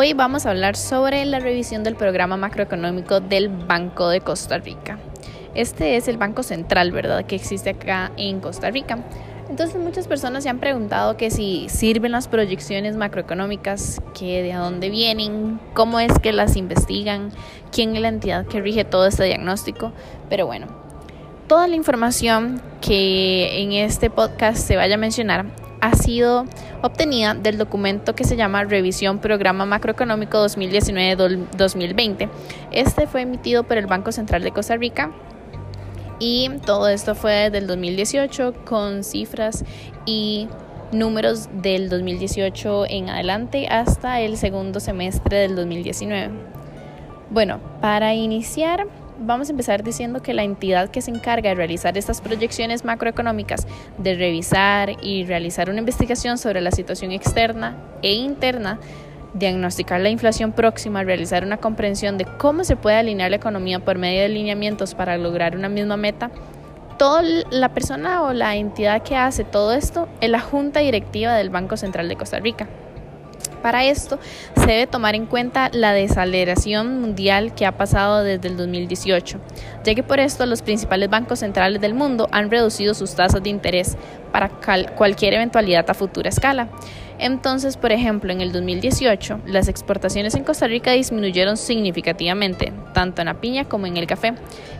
Hoy vamos a hablar sobre la revisión del programa macroeconómico del Banco de Costa Rica. Este es el Banco Central, ¿verdad?, que existe acá en Costa Rica. Entonces muchas personas se han preguntado que si sirven las proyecciones macroeconómicas, que de dónde vienen, cómo es que las investigan, quién es la entidad que rige todo este diagnóstico. Pero bueno, toda la información que en este podcast se vaya a mencionar ha sido obtenida del documento que se llama Revisión Programa Macroeconómico 2019-2020. Este fue emitido por el Banco Central de Costa Rica y todo esto fue desde el 2018 con cifras y números del 2018 en adelante hasta el segundo semestre del 2019. Bueno, para iniciar vamos a empezar diciendo que la entidad que se encarga de realizar estas proyecciones macroeconómicas, de revisar y realizar una investigación sobre la situación externa e interna, diagnosticar la inflación próxima, realizar una comprensión de cómo se puede alinear la economía por medio de alineamientos para lograr una misma meta, toda la persona o la entidad que hace todo esto es la Junta Directiva del Banco Central de Costa Rica. Para esto se debe tomar en cuenta la desaceleración mundial que ha pasado desde el 2018, ya que por esto los principales bancos centrales del mundo han reducido sus tasas de interés para cualquier eventualidad a futura escala. Entonces, por ejemplo, en el 2018, las exportaciones en Costa Rica disminuyeron significativamente, tanto en la piña como en el café.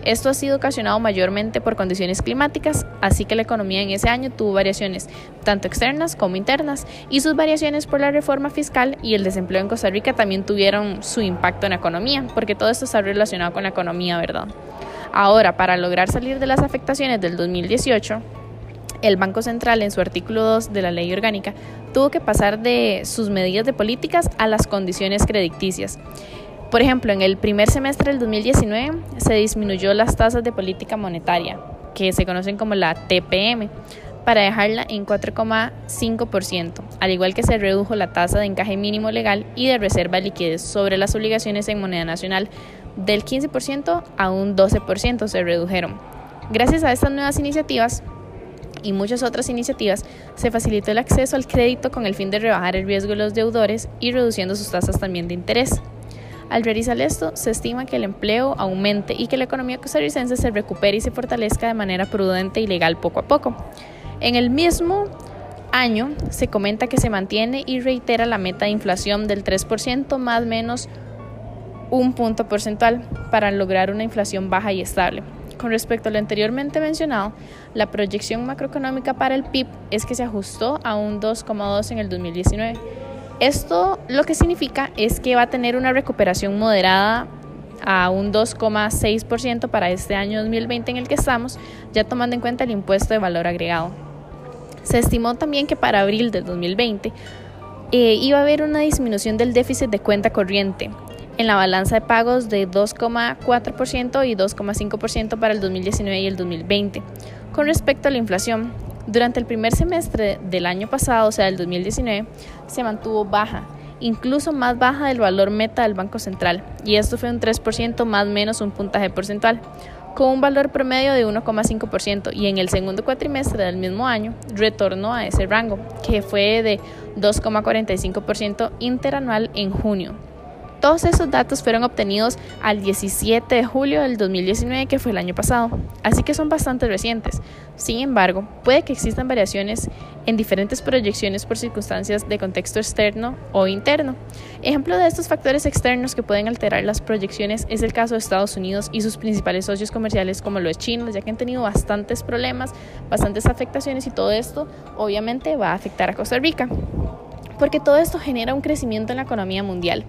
Esto ha sido ocasionado mayormente por condiciones climáticas, así que la economía en ese año tuvo variaciones tanto externas como internas, y sus variaciones por la reforma fiscal y el desempleo en Costa Rica también tuvieron su impacto en la economía, porque todo esto está relacionado con la economía, ¿verdad? Ahora, para lograr salir de las afectaciones del 2018, el Banco Central, en su artículo 2 de la ley orgánica, tuvo que pasar de sus medidas de políticas a las condiciones crediticias. Por ejemplo, en el primer semestre del 2019 se disminuyó las tasas de política monetaria, que se conocen como la TPM, para dejarla en 4,5%, al igual que se redujo la tasa de encaje mínimo legal y de reserva de liquidez sobre las obligaciones en moneda nacional del 15% a un 12% se redujeron. Gracias a estas nuevas iniciativas, y muchas otras iniciativas, se facilitó el acceso al crédito con el fin de rebajar el riesgo de los deudores y reduciendo sus tasas también de interés. Al realizar esto, se estima que el empleo aumente y que la economía costarricense se recupere y se fortalezca de manera prudente y legal poco a poco. En el mismo año, se comenta que se mantiene y reitera la meta de inflación del 3% más menos un punto porcentual para lograr una inflación baja y estable. Con respecto a lo anteriormente mencionado, la proyección macroeconómica para el PIB es que se ajustó a un 2,2 en el 2019. Esto lo que significa es que va a tener una recuperación moderada a un 2,6% para este año 2020 en el que estamos, ya tomando en cuenta el impuesto de valor agregado. Se estimó también que para abril del 2020 eh, iba a haber una disminución del déficit de cuenta corriente, en la balanza de pagos de 2,4% y 2,5% para el 2019 y el 2020. Con respecto a la inflación, durante el primer semestre del año pasado, o sea, el 2019, se mantuvo baja, incluso más baja del valor meta del Banco Central, y esto fue un 3% más menos un puntaje porcentual, con un valor promedio de 1,5%, y en el segundo cuatrimestre del mismo año retornó a ese rango, que fue de 2,45% interanual en junio. Todos esos datos fueron obtenidos al 17 de julio del 2019, que fue el año pasado, así que son bastante recientes. Sin embargo, puede que existan variaciones en diferentes proyecciones por circunstancias de contexto externo o interno. Ejemplo de estos factores externos que pueden alterar las proyecciones es el caso de Estados Unidos y sus principales socios comerciales como lo es China, ya que han tenido bastantes problemas, bastantes afectaciones y todo esto obviamente va a afectar a Costa Rica porque todo esto genera un crecimiento en la economía mundial.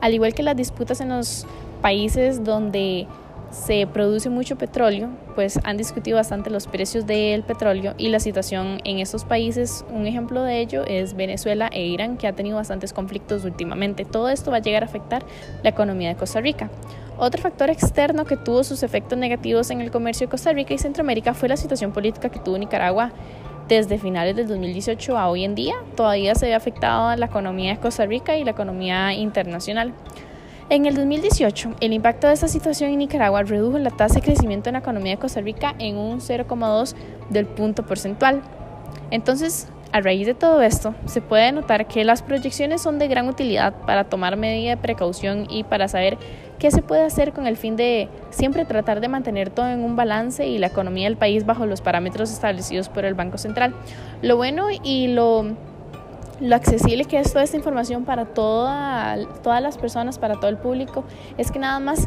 Al igual que las disputas en los países donde se produce mucho petróleo, pues han discutido bastante los precios del petróleo y la situación en estos países. Un ejemplo de ello es Venezuela e Irán, que ha tenido bastantes conflictos últimamente. Todo esto va a llegar a afectar la economía de Costa Rica. Otro factor externo que tuvo sus efectos negativos en el comercio de Costa Rica y Centroamérica fue la situación política que tuvo Nicaragua desde finales del 2018 a hoy en día todavía se ve afectada la economía de Costa Rica y la economía internacional. En el 2018, el impacto de esta situación en Nicaragua redujo la tasa de crecimiento en la economía de Costa Rica en un 0,2 del punto porcentual. Entonces, A raíz de todo esto, se puede notar que las proyecciones son de gran utilidad para tomar medida de precaución y para saber qué se puede hacer con el fin de siempre tratar de mantener todo en un balance y la economía del país bajo los parámetros establecidos por el Banco Central. Lo bueno y lo, lo accesible que es toda esta información para toda, todas las personas, para todo el público, es que nada más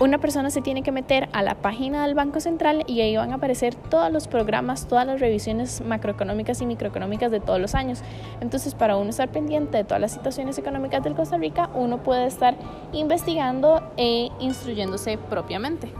una persona se tiene que meter a la página del Banco Central y ahí van a aparecer todos los programas, todas las revisiones macroeconómicas y microeconómicas de todos los años. Entonces, para uno estar pendiente de todas las situaciones económicas del Costa Rica, uno puede estar investigando e instruyéndose propiamente.